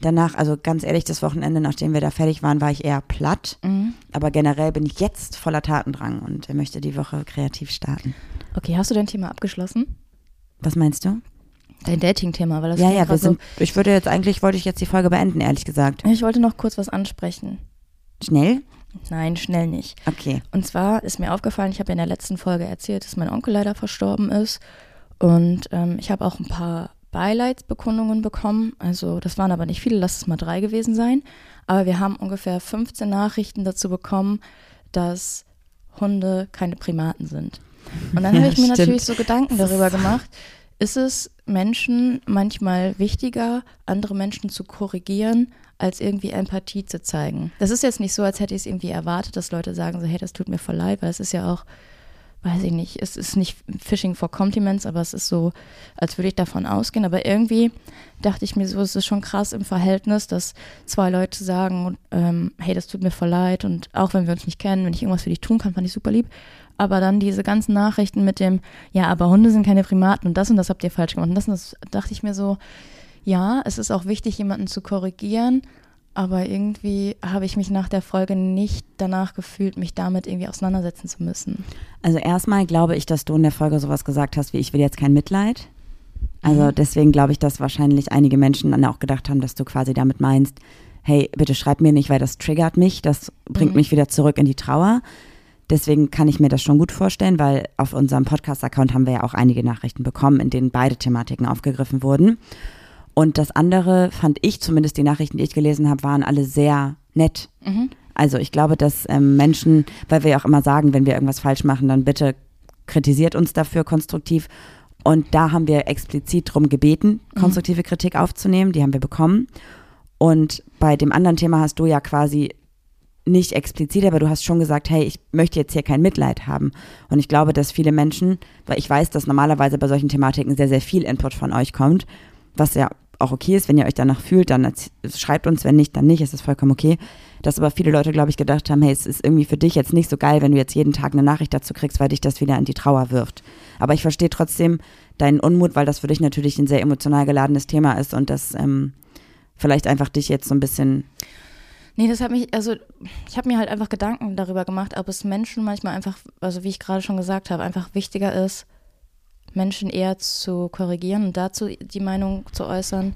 Danach, also ganz ehrlich, das Wochenende, nachdem wir da fertig waren, war ich eher platt. Mhm. Aber generell bin ich jetzt voller Tatendrang und möchte die Woche kreativ starten. Okay, hast du dein Thema abgeschlossen? Was meinst du? Dein Dating-Thema, weil das Ja, ja, wir grad so, sind, ich würde jetzt eigentlich, wollte ich jetzt die Folge beenden, ehrlich gesagt. Ich wollte noch kurz was ansprechen. Schnell? Nein, schnell nicht. Okay. Und zwar ist mir aufgefallen, ich habe ja in der letzten Folge erzählt, dass mein Onkel leider verstorben ist. Und ähm, ich habe auch ein paar Beileidsbekundungen bekommen. Also das waren aber nicht viele, lass es mal drei gewesen sein. Aber wir haben ungefähr 15 Nachrichten dazu bekommen, dass Hunde keine Primaten sind. Und dann Ja, habe ich mir stimmt. natürlich so Gedanken darüber gemacht, ist es Menschen manchmal wichtiger, andere Menschen zu korrigieren, als irgendwie Empathie zu zeigen. Das ist jetzt nicht so, als hätte ich es irgendwie erwartet, dass Leute sagen so, hey, das tut mir voll leid, weil es ist ja auch, weiß ich nicht, es ist nicht Fishing for Compliments, aber es ist so, als würde ich davon ausgehen. Aber irgendwie dachte ich mir so, es ist schon krass im Verhältnis, dass zwei Leute sagen, ähm, hey, das tut mir voll leid und auch wenn wir uns nicht kennen, wenn ich irgendwas für dich tun kann, fand ich super lieb. Aber dann diese ganzen Nachrichten mit dem, ja, aber Hunde sind keine Primaten und das und das habt ihr falsch gemacht. Und das, und das dachte ich mir so, ja, es ist auch wichtig, jemanden zu korrigieren, aber irgendwie habe ich mich nach der Folge nicht danach gefühlt, mich damit irgendwie auseinandersetzen zu müssen. Also erstmal glaube ich, dass du in der Folge sowas gesagt hast, wie ich will jetzt kein Mitleid. Also Mhm. deswegen glaube ich, dass wahrscheinlich einige Menschen dann auch gedacht haben, dass du quasi damit meinst, hey, bitte schreib mir nicht, weil das triggert mich, das bringt Mhm. mich wieder zurück in die Trauer. Deswegen kann ich mir das schon gut vorstellen, weil auf unserem Podcast-Account haben wir ja auch einige Nachrichten bekommen, in denen beide Thematiken aufgegriffen wurden. Und das andere fand ich, zumindest die Nachrichten, die ich gelesen habe, waren alle sehr nett. Mhm. Also ich glaube, dass ähm, Menschen, weil wir ja auch immer sagen, wenn wir irgendwas falsch machen, dann bitte kritisiert uns dafür konstruktiv. Und da haben wir explizit darum gebeten, konstruktive Kritik aufzunehmen. Die haben wir bekommen. Und bei dem anderen Thema hast du ja quasi nicht explizit, aber du hast schon gesagt, hey, ich möchte jetzt hier kein Mitleid haben. Und ich glaube, dass viele Menschen, weil ich weiß, dass normalerweise bei solchen Thematiken sehr, sehr viel Input von euch kommt, was ja auch okay ist, wenn ihr euch danach fühlt, dann schreibt uns, wenn nicht, dann nicht, ist das vollkommen okay. Dass aber viele Leute, glaube ich, gedacht haben, hey, es ist irgendwie für dich jetzt nicht so geil, wenn du jetzt jeden Tag eine Nachricht dazu kriegst, weil dich das wieder in die Trauer wirft. Aber ich verstehe trotzdem deinen Unmut, weil das für dich natürlich ein sehr emotional geladenes Thema ist und das ähm, vielleicht einfach dich jetzt so ein bisschen Nee, das hat mich, also ich habe mir halt einfach Gedanken darüber gemacht, ob es Menschen manchmal einfach, also wie ich gerade schon gesagt habe, einfach wichtiger ist, Menschen eher zu korrigieren und dazu die Meinung zu äußern,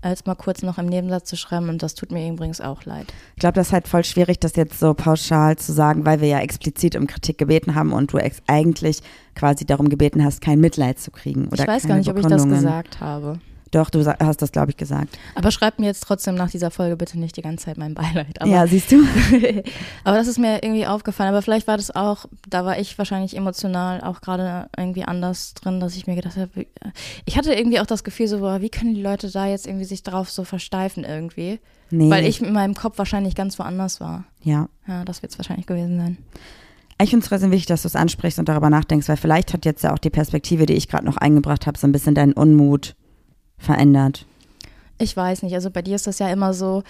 als mal kurz noch im Nebensatz zu schreiben und das tut mir übrigens auch leid. Ich glaube, das ist halt voll schwierig, das jetzt so pauschal zu sagen, weil wir ja explizit um Kritik gebeten haben und du eigentlich quasi darum gebeten hast, kein Mitleid zu kriegen. Oder ich weiß gar nicht, ob ich das gesagt habe. Doch, du hast das, glaube ich, gesagt. Aber schreibt mir jetzt trotzdem nach dieser Folge bitte nicht die ganze Zeit mein Beileid. Aber, ja, siehst du? aber das ist mir irgendwie aufgefallen. Aber vielleicht war das auch, da war ich wahrscheinlich emotional auch gerade irgendwie anders drin, dass ich mir gedacht habe, wie- ich hatte irgendwie auch das Gefühl so, boah, wie können die Leute da jetzt irgendwie sich drauf so versteifen irgendwie? Nee. Weil ich in meinem Kopf wahrscheinlich ganz woanders war. Ja. Ja, das wird es wahrscheinlich gewesen sein. Ich finde es trotzdem wichtig, dass du es ansprichst und darüber nachdenkst, weil vielleicht hat jetzt ja auch die Perspektive, die ich gerade noch eingebracht habe, so ein bisschen deinen Unmut verändert. Ich weiß nicht, also bei dir ist das ja immer so,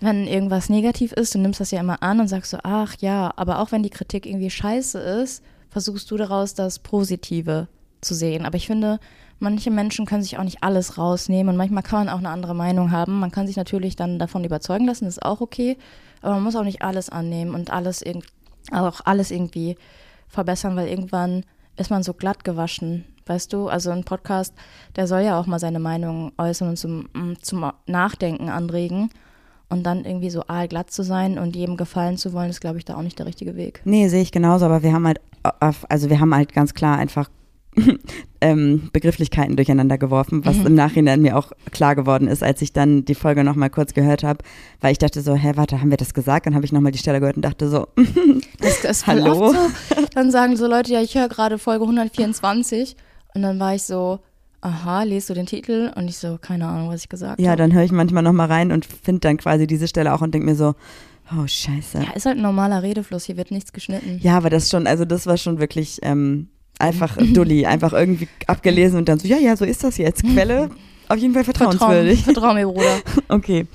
wenn irgendwas negativ ist, du nimmst das ja immer an und sagst so, ach ja, aber auch wenn die Kritik irgendwie scheiße ist, versuchst du daraus das Positive zu sehen. Aber ich finde, manche Menschen können sich auch nicht alles rausnehmen und manchmal kann man auch eine andere Meinung haben. Man kann sich natürlich dann davon überzeugen lassen, das ist auch okay, aber man muss auch nicht alles annehmen und alles irg auch alles irgendwie verbessern, weil irgendwann ist man so glatt gewaschen, weißt du? Also ein Podcast, der soll ja auch mal seine Meinung äußern und zum, mm, zum Nachdenken anregen. Und dann irgendwie so aalglatt zu sein und jedem gefallen zu wollen, ist, glaube ich, da auch nicht der richtige Weg. Nee, sehe ich genauso, aber wir haben halt, auf- also wir haben halt ganz klar einfach ähm, Begrifflichkeiten durcheinander geworfen, was Mhm. im Nachhinein mir auch klar geworden ist, als ich dann die Folge nochmal kurz gehört habe, weil ich dachte so, hä, warte, haben wir das gesagt? Dann habe ich nochmal die Stelle gehört und dachte so, Das, das Hallo? so. Dann sagen so Leute, ja, ich höre gerade Folge 124 und dann war ich so, aha, lest du den Titel? Und ich so, keine Ahnung, was ich gesagt ja, habe. dann höre ich manchmal nochmal rein und finde dann quasi diese Stelle auch und denke mir so, oh scheiße. Ja, ist halt ein normaler Redefluss, hier wird nichts geschnitten. Ja, aber das schon, also das war schon wirklich ähm, einfach Dulli, einfach irgendwie abgelesen und dann so, ja, ja, so ist das jetzt. Quelle auf jeden Fall Vertrau, vertrauenswürdig. vertrau mir, Bruder. Okay.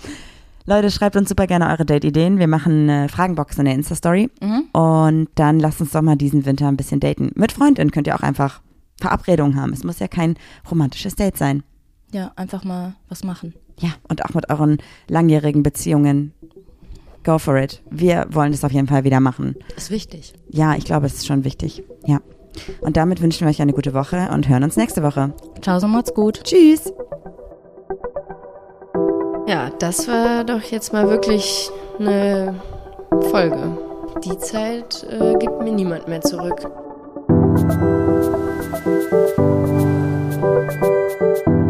Leute, schreibt uns super gerne eure Date-Ideen. Wir machen eine Fragenbox in der Insta-Story. Mhm. Und dann lasst uns doch mal diesen Winter ein bisschen daten. Mit Freundin könnt ihr auch einfach Verabredungen haben. Es muss ja kein romantisches Date sein. Ja, einfach mal was machen. Ja, und auch mit euren langjährigen Beziehungen. Go for it. Wir wollen das auf jeden Fall wieder machen. Ist wichtig. Ja, ich glaube, es ist schon wichtig. Ja. Und damit wünschen wir euch eine gute Woche und hören uns nächste Woche. Ciao, so macht's gut. Tschüss. Ja, das war doch jetzt mal wirklich eine Folge. Die Zeit äh, gibt mir niemand mehr zurück. Thank you.